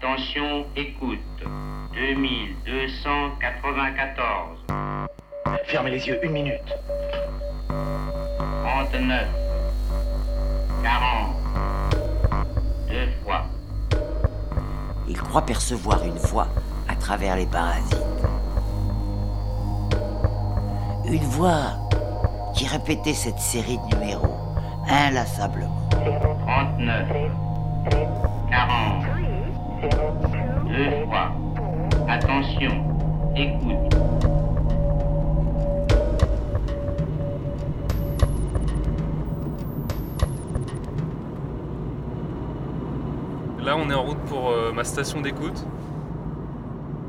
Attention, écoute. 2294. Fermez les yeux, une minute. 39. 40. Deux fois. Il croit percevoir une voix à travers les parasites. Une voix qui répétait cette série de numéros inlassablement. 39. 40. Deux fois. Attention, écoute. Là, on est en route pour euh, ma station d'écoute.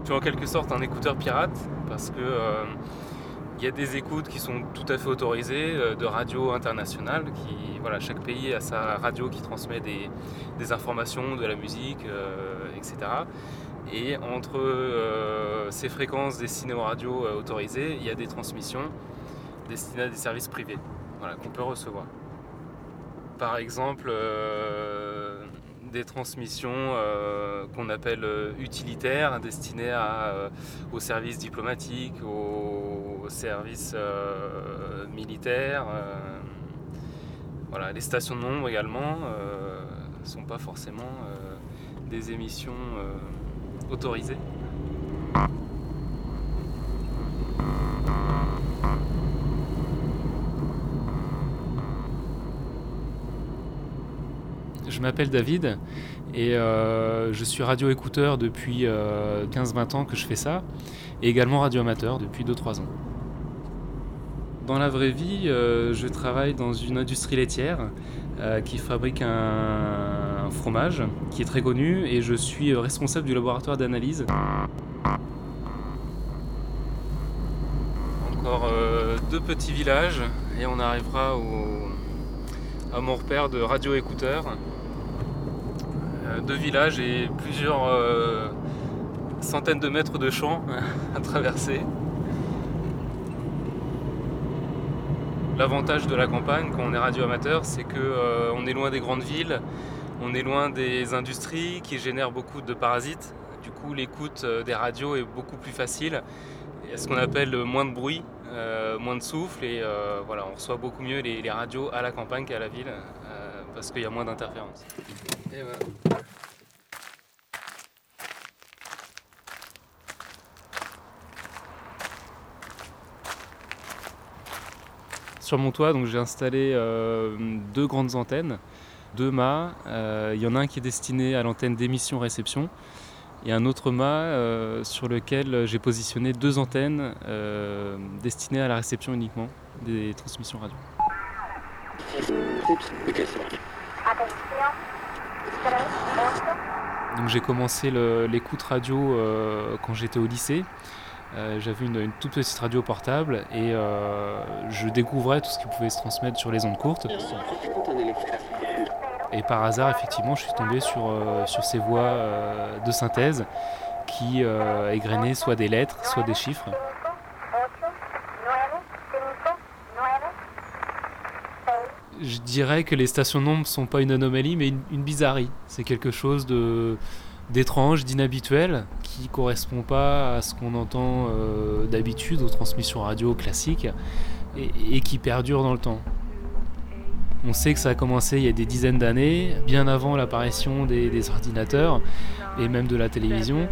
Je suis en quelque sorte un écouteur pirate parce que euh, il y a des écoutes qui sont tout à fait autorisées euh, de radio internationale. Qui, voilà, chaque pays a sa radio qui transmet des, des informations, de la musique, etc. Et entre ces fréquences destinées aux radios autorisées, il y a des transmissions destinées à des services privés voilà, qu'on peut recevoir. Par exemple, des transmissions euh, qu'on appelle euh, utilitaires, destinées euh, aux services diplomatiques, aux, services militaires. voilà, les stations de nombre également ne sont pas forcément des émissions autorisées. Je m'appelle David et euh, je suis radio-écouteur depuis 15-20 euh, ans que je fais ça et également radio-amateur depuis 2-3 ans. Dans la vraie vie, euh, je travaille dans une industrie laitière qui fabrique un, fromage qui est très connu et je suis responsable du laboratoire d'analyse. Encore deux petits villages et on arrivera à mon repère de radio-écouteur deux villages et plusieurs euh, centaines de mètres de champs à traverser. L'avantage de la campagne quand on est radio-amateur, c'est qu'on euh, est loin des grandes villes, on est loin des industries qui génèrent beaucoup de parasites. Du coup, l'écoute euh, des radios est beaucoup plus facile. Il y a ce qu'on appelle moins de bruit, moins de souffle, et voilà, on reçoit beaucoup mieux les, radios à la campagne qu'à la ville, parce qu'il y a moins d'interférences. Sur mon toit, donc j'ai installé euh, deux grandes antennes, deux mâts. Euh, il y en a un qui est destiné à l'antenne d'émission-réception et un autre mât euh, sur lequel j'ai positionné deux antennes destinées à la réception uniquement des transmissions radio. Donc j'ai commencé l'écoute radio quand j'étais au lycée. Euh, j'avais une, toute petite radio portable et euh, je découvrais tout ce qui pouvait se transmettre sur les ondes courtes. Et par hasard, effectivement, je suis tombé sur, euh, sur ces voix de synthèse qui égrenaient soit des lettres, soit des chiffres. Je dirais que les stations nombres ne sont pas une anomalie, mais une bizarrerie. C'est quelque chose de d'étrange, d'inhabituel, qui correspond pas à ce qu'on entend euh, d'habitude aux transmissions radio classiques et, qui perdure dans le temps. On sait que ça a commencé il y a des dizaines d'années, bien avant l'apparition des, ordinateurs et même de la télévision,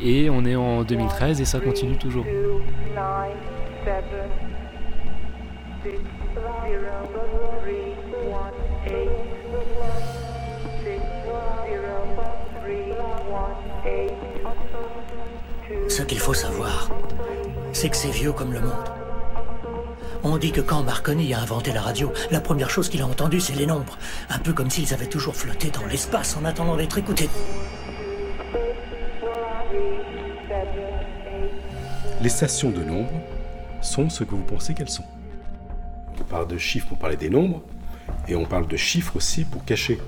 et on est en 2013 et ça continue toujours. Ce qu'il faut savoir, c'est que c'est vieux comme le monde. On dit que quand Marconi a inventé la radio, la première chose qu'il a entendue, c'est les nombres. Un peu comme s'ils avaient toujours flotté dans l'espace en attendant d'être écoutés. Les stations de nombres sont ce que vous pensez qu'elles sont. On parle de chiffres pour parler des nombres, et on parle de chiffres aussi pour cacher.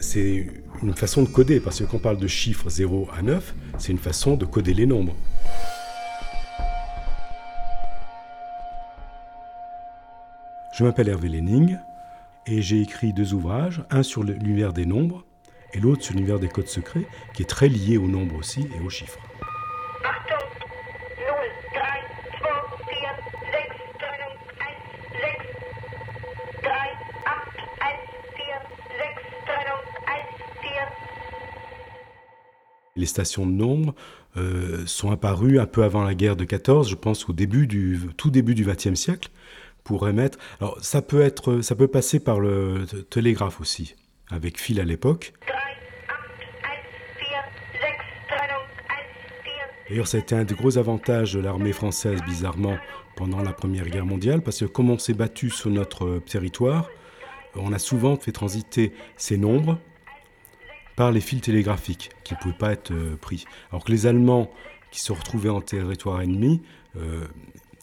C'est une façon de coder, parce que quand on parle de chiffres 0 à 9, c'est une façon de coder les nombres. Je m'appelle Hervé Lenning et j'ai écrit deux ouvrages, un sur l'univers des nombres et l'autre sur l'univers des codes secrets, qui est très lié au nombre aussi et aux chiffres. Les stations de nombre euh, sont apparues un peu avant la guerre de 14, je pense au début du tout début du XXe siècle, pour émettre. Alors ça peut être, ça peut passer par le télégraphe aussi, avec fil à l'époque. 3, 8, 1, 4, 6, Trennung 1, 4. D'ailleurs, ça a été un des gros avantages de l'armée française, bizarrement, pendant la Première Guerre mondiale, parce que comme on s'est battu sur notre euh, territoire, on a souvent fait transiter ces nombres par les fils télégraphiques, qui ne pouvaient pas être euh, pris. Alors que les Allemands, qui se retrouvaient en territoire ennemi, euh,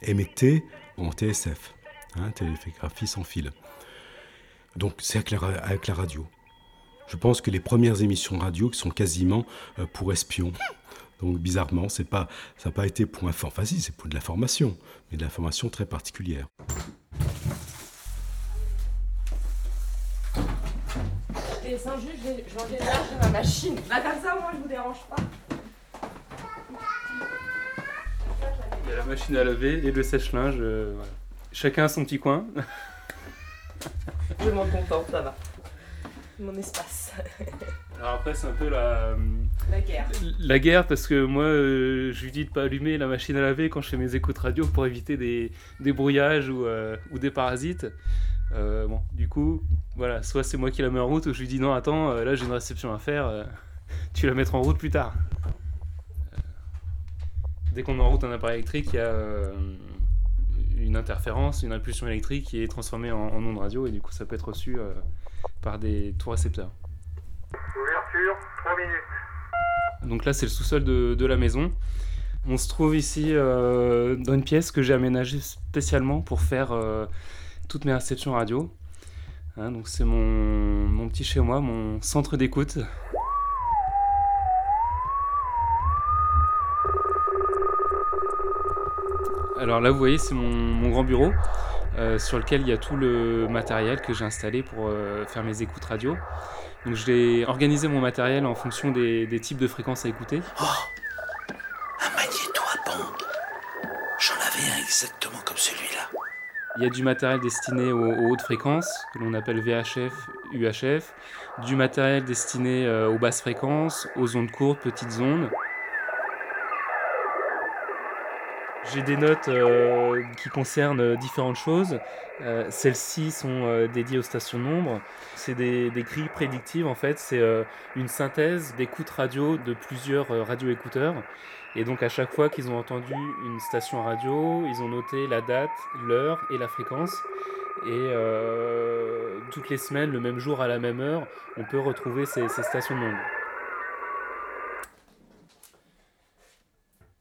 émettaient en TSF, hein, télégraphie sans fil. Donc c'est avec la, la radio. Je pense que les premières émissions radio qui sont quasiment euh, pour espions. Donc bizarrement, pas, ça n'a pas été pour si, c'est pour de l'information, mais de l'information très particulière. Sans juste, je vais je vais enlever de ma machine. Là, comme ça, moi, je vous dérange pas. Il y a la machine à laver et le sèche-linge. euh, voilà. Chacun a son petit coin. Je m'en contente, ça va. Mon espace. Alors après, c'est un peu la, La guerre. la guerre parce que moi, euh, je lui dis de pas allumer la machine à laver quand je fais mes écoutes radio pour éviter des, des brouillages ou, euh, ou des parasites. Euh, bon, du coup, voilà, soit c'est moi qui la mets en route ou je lui dis non, attends, euh, là j'ai une réception à faire, euh, tu la mettras en route plus tard. Euh, dès qu'on met en route un appareil électrique, il y a une interférence, une impulsion électrique qui est transformée en, en onde radio et du coup ça peut être reçu par des tout récepteurs. Ouverture, 3 minutes. Donc là, c'est le sous-sol de, de la maison. On se trouve ici euh, dans une pièce que j'ai aménagée spécialement pour faire euh, toutes mes réceptions radio. Hein, donc c'est mon, mon petit chez moi, mon centre d'écoute. Alors là, vous voyez, c'est mon, grand bureau euh, sur lequel il y a tout le matériel que j'ai installé pour euh, faire mes écoutes radio. Donc j'ai organisé mon matériel en fonction des, types de fréquences à écouter. Oh Un magnéto à J'en avais un exactement comme celui-là. Il y a du matériel destiné aux, hautes fréquences, que l'on appelle VHF, UHF, du matériel destiné euh, aux basses fréquences, aux ondes courtes, petites ondes. J'ai des notes euh, qui concernent euh, différentes choses. Euh, Celles-ci sont dédiées aux stations de nombre. C'est des, des grilles prédictives en fait. C'est une synthèse d'écoute radio de plusieurs radioécouteurs. Et donc à chaque fois qu'ils ont entendu une station radio, ils ont noté la date, l'heure et la fréquence. Et toutes les semaines, le même jour à la même heure, on peut retrouver ces, ces stations de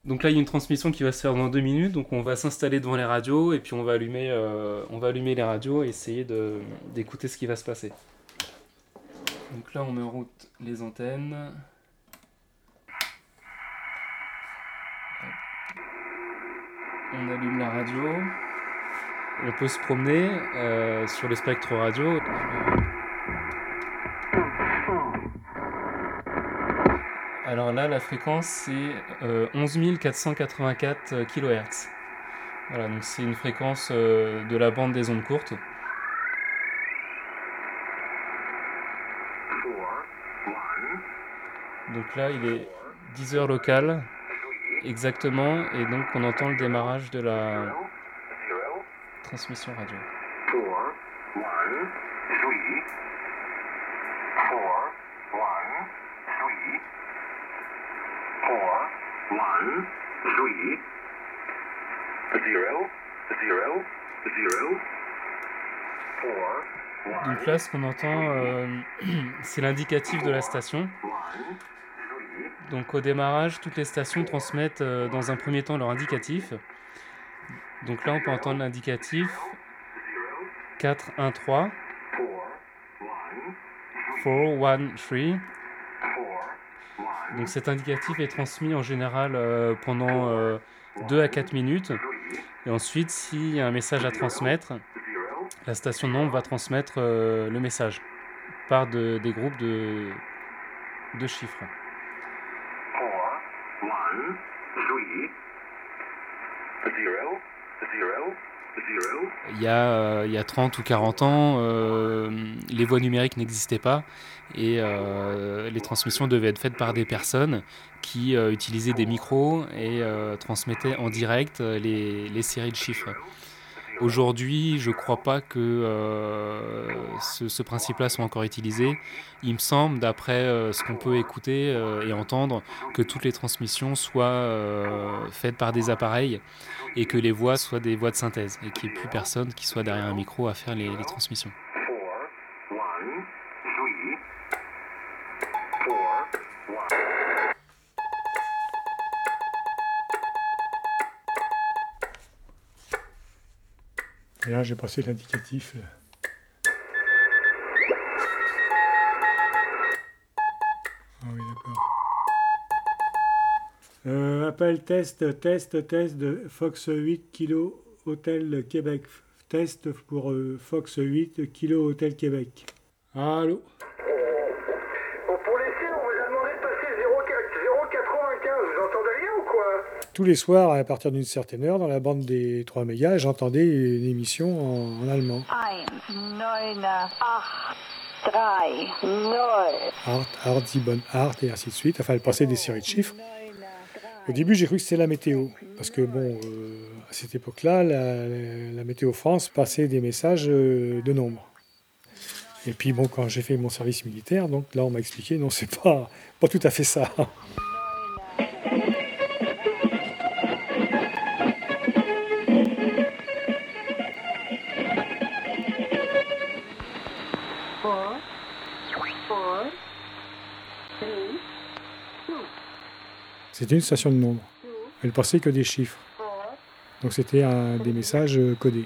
Donc là, il y a une transmission qui va se faire dans deux minutes. Donc on va s'installer devant les radios et puis on va allumer, euh, les radios et essayer d'écouter ce qui va se passer. Donc là, on met en route les antennes. On allume la radio. On peut se promener euh, sur le spectre radio. Alors là, la fréquence, c'est euh, 11 484 kHz. Voilà, donc c'est une fréquence euh, de la bande des ondes courtes. Donc là, il est 10 heures locales, exactement, et donc on entend le démarrage de la transmission radio. 4, 1, 3, 4, 1, 3, 4, 1, 3, 0, 0, 0, 4, 1, Donc ce qu'on entend, euh, c'est l'indicatif de la station. Donc au démarrage, toutes les stations transmettent euh, dans un premier temps leur indicatif. Donc là, on peut entendre l'indicatif 4, 1, 3, 4, 1, 3. Donc cet indicatif est transmis en général euh, pendant 2 à 4 minutes. Et ensuite, s'il y a un message à transmettre, la station de nombre va transmettre euh, le message par de- des groupes de, de chiffres. 4, 1, 3, 0, 0, 0. Il y, a, euh, il y a 30 ou 40 ans, euh, les voix numériques n'existaient pas et euh, les transmissions devaient être faites par des personnes qui utilisaient des micros et transmettaient en direct les, les séries de chiffres. Aujourd'hui, je ne crois pas que euh, ce, principe-là soit encore utilisé. Il me semble, d'après euh, ce qu'on peut écouter euh, et entendre, que toutes les transmissions soient faites par des appareils et que les voix soient des voix de synthèse et qu'il n'y ait plus personne qui soit derrière un micro à faire les transmissions. Et là, j'ai passé l'indicatif. Ah. Euh, appel test, test, test de Fox 8 Kilo Hôtel Québec. Test pour euh, Fox 8 Kilo Hôtel Québec. Allô Pour les films, on vous a demandé de passer 0,95. Vous entendez rien ou quoi Tous les soirs, à partir d'une certaine heure, dans la bande des 3 mégas, j'entendais une émission en, en allemand. 1, 9, 8, 3, 0. Art, Art, Zibon, Art, et ainsi de suite. Enfin, elle passait des séries de chiffres. Au début, j'ai cru que c'était la météo. Parce que, bon, euh, à cette époque-là, la, la Météo France passait des messages euh, de nombres. Et puis, bon, quand j'ai fait mon service militaire, donc là, on m'a expliqué, non, c'est pas, pas tout à fait ça. C'était une station de nombres. Elle passait que des chiffres. Donc, c'était des messages euh, codés.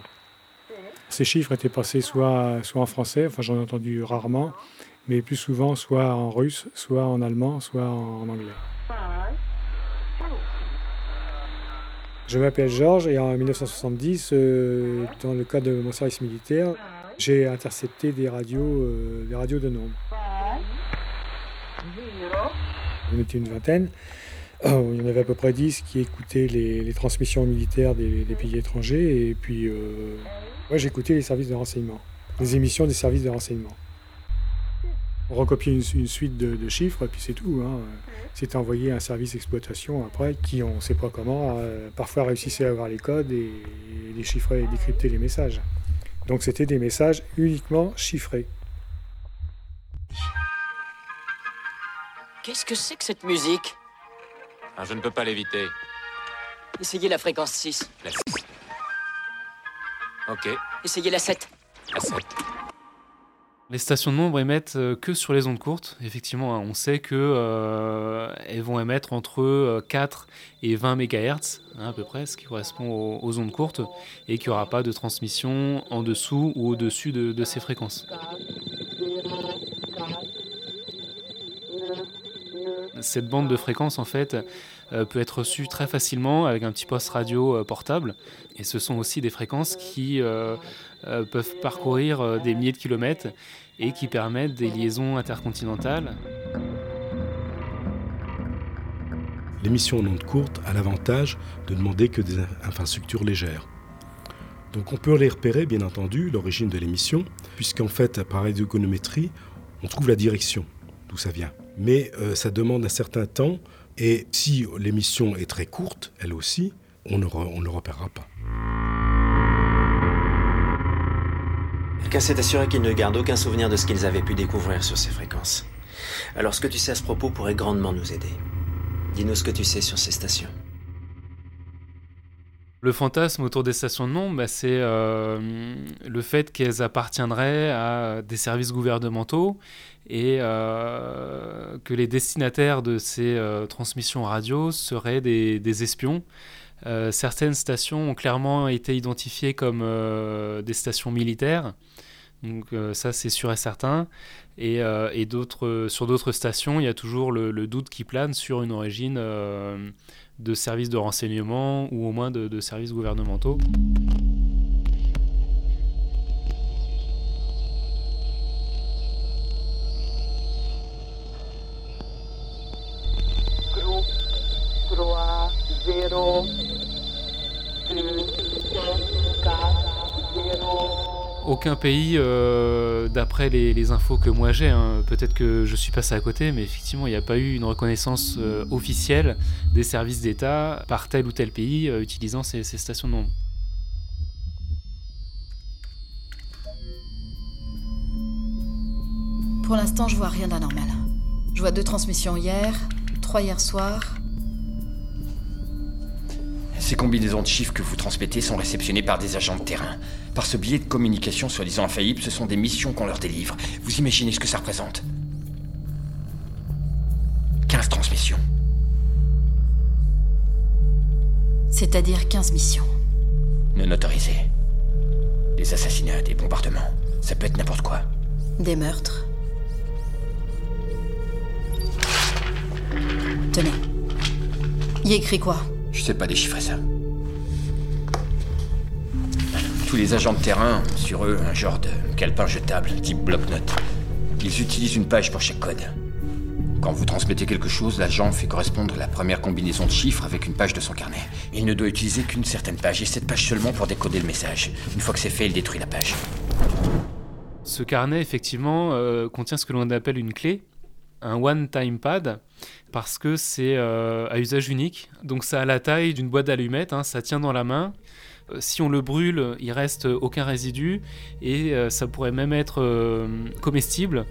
Ces chiffres étaient passés soit, soit en français, enfin, j'en ai entendu rarement, mais plus souvent, soit en russe, soit en allemand, soit en anglais. Je m'appelle Georges et en 1970, euh, dans le cadre de mon service militaire, j'ai intercepté des radios, euh, des radios de zero, On était une vingtaine. Il y en avait à peu près 10 qui écoutaient les, transmissions militaires des, pays étrangers. Et puis, euh, moi, j'écoutais les services de renseignement, les émissions des services de renseignement. On recopiait une, suite de, de chiffres, et puis c'est tout. Hein. C'était envoyé à un service d'exploitation après, qui, on ne sait pas comment, euh, parfois réussissait à avoir les codes et, et déchiffrer et décrypter les messages. Donc, c'était des messages uniquement chiffrés. Qu'est-ce que c'est que cette musique? Ah, je ne peux pas l'éviter. Essayez la fréquence 6. La 6. Ok, Essayez la 7. la 7. Les stations de nombre émettent euh, que sur les ondes courtes. Effectivement, hein, on sait que euh, elles vont émettre entre euh, 4 et 20 MHz, hein, à peu près, ce qui correspond aux, aux ondes courtes, et qu'il n'y aura pas de transmission en dessous ou au-dessus de, de ces fréquences. Cette bande de fréquences, en fait, euh, peut être reçue très facilement avec un petit poste radio euh, portable. Et ce sont aussi des fréquences qui euh, peuvent parcourir des milliers de kilomètres et qui permettent des liaisons intercontinentales. L'émission en ondes courtes a l'avantage de demander que des infrastructures légères. Donc on peut les repérer, bien entendu, l'origine de l'émission, puisqu'en fait, par radiogonométrie, on trouve la direction, d'où ça vient. Mais euh, ça demande un certain temps, et si l'émission est très courte, elle aussi, on ne, repérera pas. Quelqu'un s'est assuré qu'ils ne gardent aucun souvenir de ce qu'ils avaient pu découvrir sur ces fréquences. Alors ce que tu sais à ce propos pourrait grandement nous aider. Dis-nous ce que tu sais sur ces stations. Le fantasme autour des stations de nombres, bah, c'est euh, le fait qu'elles appartiendraient à des services gouvernementaux et euh, que les destinataires de ces euh, transmissions radio seraient des, espions. Certaines stations ont clairement été identifiées comme des stations militaires, donc ça c'est sûr et certain. Et, sur d'autres stations, il y a toujours le, doute qui plane sur une origine de services de renseignement ou au moins de, services gouvernementaux. Aucun pays, euh, d'après les, infos que moi j'ai, hein, peut-être que je suis passé à côté, mais effectivement, il n'y a pas eu une reconnaissance euh, officielle des services d'État par tel ou tel pays euh, utilisant ces, stations de nombre. Pour l'instant, je vois rien d'anormal. Je vois deux transmissions hier, trois hier soir, ces combinaisons de chiffres que vous transmettez sont réceptionnées par des agents de terrain. Par ce biais de communication soi-disant infaillible, ce sont des missions qu'on leur délivre. Vous imaginez ce que ça représente? 15 transmissions. C'est-à-dire 15 missions. Non autorisées. Des assassinats, des bombardements. Ça peut être n'importe quoi. Des meurtres. Tenez. Y écrit quoi? Je sais pas déchiffrer ça. Tous les agents de terrain ont sur eux un genre de calepin jetable, type bloc-notes. Ils utilisent une page pour chaque code. Quand vous transmettez quelque chose, l'agent fait correspondre la première combinaison de chiffres avec une page de son carnet. Il ne doit utiliser qu'une certaine page, et cette page seulement pour décoder le message. Une fois que c'est fait, il détruit la page. Ce carnet, effectivement, euh, contient ce que l'on appelle une clé, un one-time pad parce que c'est euh, à usage unique. Donc ça a la taille d'une boîte d'allumettes, hein, ça tient dans la main. Euh, si on le brûle, il reste aucun résidu et euh, ça pourrait même être comestible.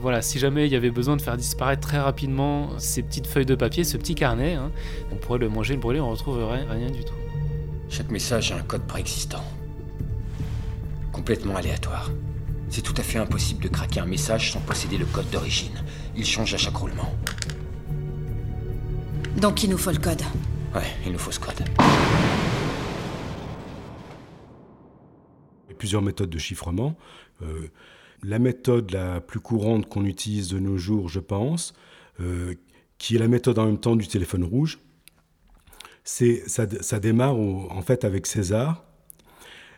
voilà, si jamais il y avait besoin de faire disparaître très rapidement ces petites feuilles de papier, ce petit carnet, hein, on pourrait le manger, le brûler, on retrouverait rien du tout. Chaque message a un code préexistant, complètement aléatoire. C'est tout à fait impossible de craquer un message sans posséder le code d'origine. Il change à chaque roulement. Donc il nous faut le code. Ouais, il nous faut ce code. Il y a plusieurs méthodes de chiffrement. Euh, la méthode la plus courante qu'on utilise de nos jours, je pense, euh, qui est la méthode en même temps du téléphone rouge, c'est ça, ça démarre en fait avec César.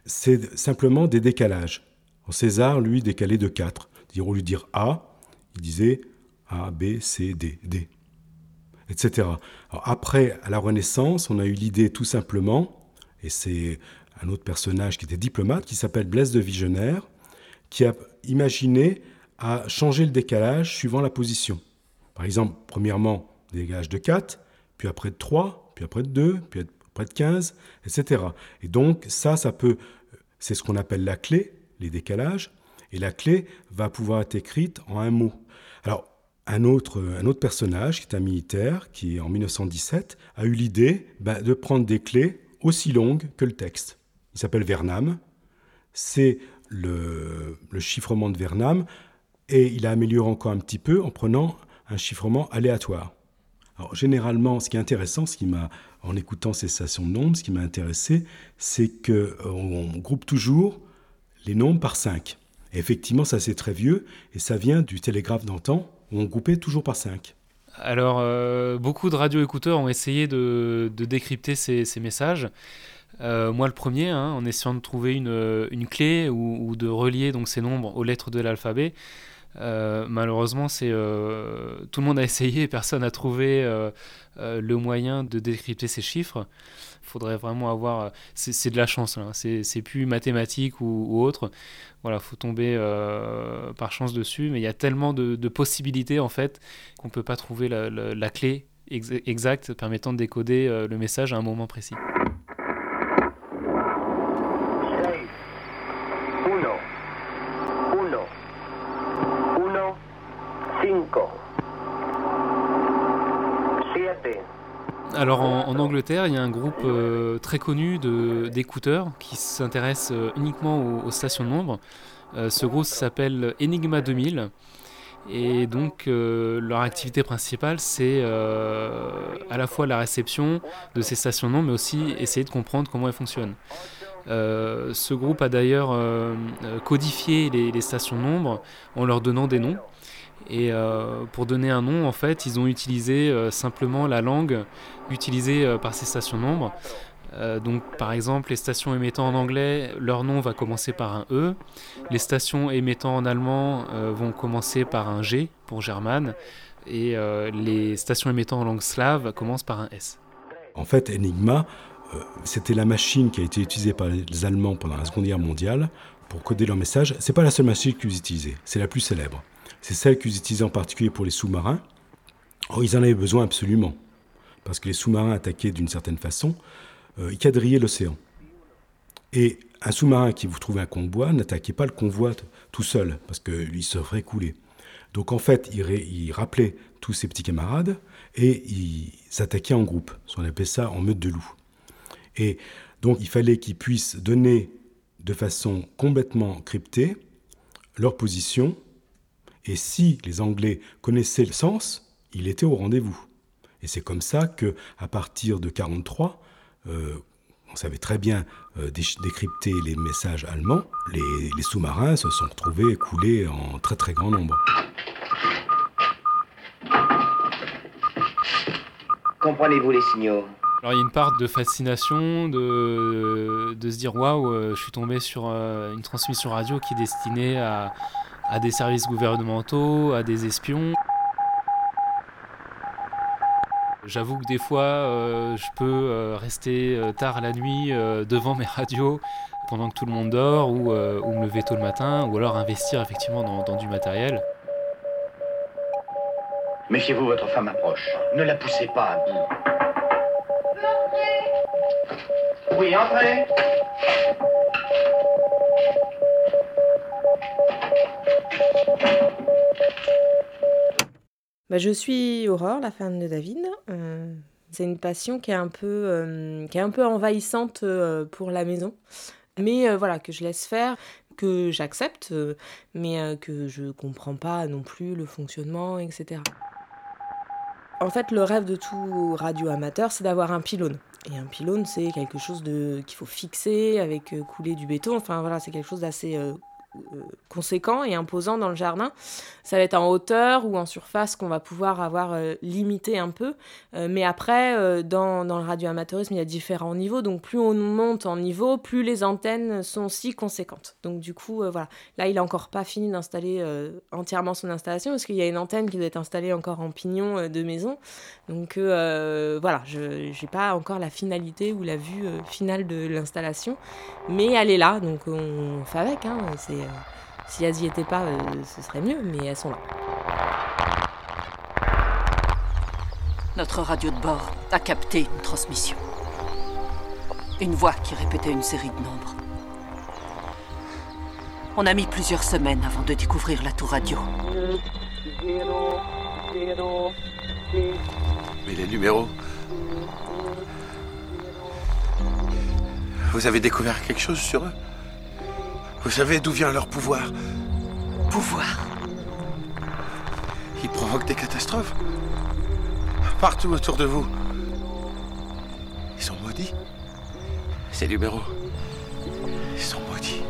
C'est simplement des décalages. César, lui, décalait de 4. Au lieu de dire A, il disait A, B, C, D, D, etc. après, à la Renaissance, on a eu l'idée tout simplement, et c'est un autre personnage qui était diplomate, qui s'appelle Blaise de Vigenère, qui a imaginé à changer le décalage suivant la position. Par exemple, premièrement, décalage de 4, puis après de 3, puis après de 2, puis après de 15, etc. Et donc ça, ça peut, c'est ce qu'on appelle la clé, les décalages, et la clé va pouvoir être écrite en un mot. Alors, un autre, personnage, qui est un militaire, qui en 1917 a eu l'idée ben, de prendre des clés aussi longues que le texte. Il s'appelle Vernam. C'est le, chiffrement de Vernam, et il a amélioré encore un petit peu en prenant un chiffrement aléatoire. Alors, généralement, ce qui est intéressant, ce qui m'a, en écoutant ces stations de nombres, ce qui m'a intéressé, c'est qu'on euh, groupe toujours les nombres par 5. Et effectivement, ça c'est très vieux, et ça vient du télégraphe d'antan, on groupait toujours par 5. Alors, euh, beaucoup de radio-écouteurs ont essayé de, décrypter ces, messages. Euh, moi, le premier, hein, en essayant de trouver une, une clé ou, de relier donc ces nombres aux lettres de l'alphabet. Euh, malheureusement, c'est tout le monde a essayé personne n'a trouvé le moyen de décrypter ces chiffres faudrait vraiment avoir. Euh, c'est de la chance, là. C'est plus mathématique ou, autre. Voilà, faut tomber euh, par chance dessus. Mais il y a tellement de, possibilités, en fait, qu'on peut pas trouver la, clé exacte permettant de décoder euh, le message à un moment précis. Alors en, Il y a un groupe euh, très connu d'écouteurs qui s'intéresse euh, uniquement aux, stations de nombre. Euh, ce groupe s'appelle Enigma 2000. Et donc leur activité principale, c'est à la fois la réception de ces stations de nombre, mais aussi essayer de comprendre comment elles fonctionnent. ce groupe a d'ailleurs codifié les, les stations de nombre en leur donnant des noms. Et euh, pour donner un nom, en fait, ils ont utilisé euh, simplement la langue utilisée euh, par ces stations nombres. donc, par exemple, les stations émettant en anglais, leur nom va commencer par un E. Les stations émettant en allemand vont commencer par un G pour German. Et les stations émettant en langue slave commencent par un S. En fait, Enigma, c'était la machine qui a été utilisée par les Allemands pendant la Seconde Guerre mondiale pour coder leurs messages. C'est pas la seule machine qu'ils utilisaient, c'est la plus célèbre. C'est celle qu'ils utilisaient en particulier pour les sous-marins. Oh, ils en avaient besoin absolument, parce que les sous-marins attaquaient d'une certaine façon, euh, ils quadrillaient l'océan. Et un sous-marin qui vous trouvait un convoi n'attaquait pas le convoi tout seul, parce qu'il se ferait couler. Donc en fait, il, il, rappelait tous ses petits camarades et ils s'attaquaient en groupe. On appelait ça en meute de loup. Et donc il fallait qu'ils puissent donner de façon complètement cryptée leur position. Et si les Anglais connaissaient le sens, il était au rendez-vous. Et c'est comme ça que, à partir de 43, euh, on savait très bien euh, décrypter les messages allemands. Les, les sous-marins se sont retrouvés coulés en très très grand nombre. Comprenez-vous les signaux? Alors il y a une part de fascination, de, de se dire waouh, euh, je suis tombé sur euh, une transmission radio qui est destinée à, à des services gouvernementaux, à des espions. J'avoue que des fois, euh, je peux rester tard la nuit devant mes radios pendant que tout le monde dort, ou, ou, me lever tôt le matin, ou alors investir effectivement dans, dans du matériel. Méfiez-vous, votre femme approche. Ne la poussez pas à bout. Oui, entrez. Bah, je suis Aurore, la femme de David. Euh, c'est une passion qui est un peu, euh, qui est un peu envahissante euh, pour la maison. Mais voilà, que je laisse faire, que j'accepte, mais que je comprends pas non plus le fonctionnement, etc. En fait, le rêve de tout radio amateur, c'est d'avoir un pylône. Et un pylône, c'est quelque chose de qu'il faut fixer avec couler du béton. Enfin voilà, c'est quelque chose d'assez conséquent et imposant dans le jardin. Ça va être en hauteur ou en surface qu'on va pouvoir avoir euh, limité un peu. Euh, mais après, dans, dans, le radioamateurisme, il y a différents niveaux. Donc plus on monte en niveau, plus les antennes sont si conséquentes. Donc du coup, voilà. Là, il n'a encore pas fini d'installer entièrement son installation parce qu'il y a une antenne qui doit être installée encore en pignon de maison. Donc voilà, je n'ai pas encore la finalité ou la vue finale de l'installation. Mais elle est là, donc on fait avec. Hein, c'est euh, si elles n'y étaient pas, euh, ce serait mieux, mais elles sont là. Notre radio de bord a capté une transmission. Une voix qui répétait une série de nombres. On a mis plusieurs semaines avant de découvrir la tour radio. Mais les numéros. Vous avez découvert quelque chose sur eux? Vous savez d'où vient leur pouvoir Pouvoir Ils provoquent des catastrophes. Partout autour de vous. Ils sont maudits. Ces numéros. Ils sont maudits.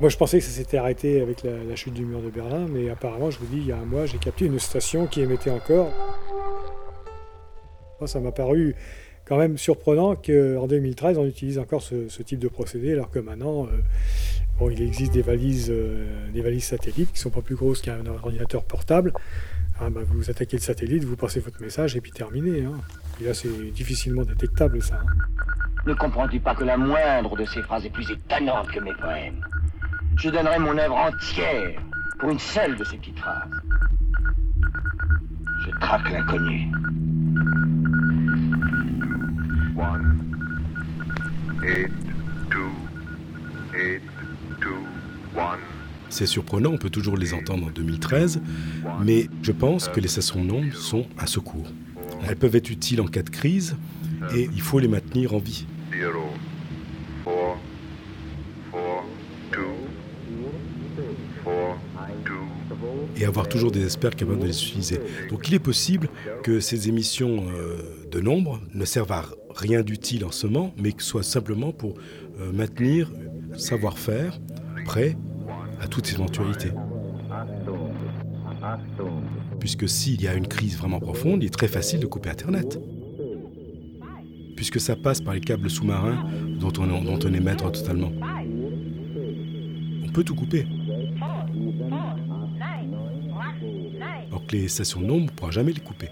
Moi, je pensais que ça s'était arrêté avec la, la, chute du mur de Berlin, mais apparemment, je vous dis, il y a un mois, j'ai capté une station qui émettait encore. Moi, ça m'a paru quand même surprenant qu'en 2013, on utilise encore ce, type de procédé, alors que maintenant, euh, bon, il existe des valises, euh, des valises satellites qui sont pas plus grosses qu'un ordinateur portable. Ah, bah, vous attaquez le satellite, vous passez votre message et puis terminé. Hein. Et là, c'est difficilement détectable, ça. Hein. Ne comprends-tu pas que la moindre de ces phrases est plus étonnante que mes poèmes? Je donnerais mon œuvre entière pour une seule de ces petites phrases. Je traque l'inconnu. C'est surprenant, on peut toujours les entendre en 2013, mais je pense que les stations nombres sont un secours. Elles peuvent être utiles en cas de crise et il faut les maintenir en vie. et avoir toujours des experts capables de les utiliser. Donc il est possible que ces émissions euh, de nombre ne servent à rien d'utile en ce moment, mais que soit simplement pour euh, maintenir savoir-faire prêt à toute éventualité. Puisque s'il y a une crise vraiment profonde, il est très facile de couper Internet. Puisque ça passe par les câbles sous-marins dont on, est maître totalement. On peut tout couper. Que les stations de nombre, ne pourra jamais les couper.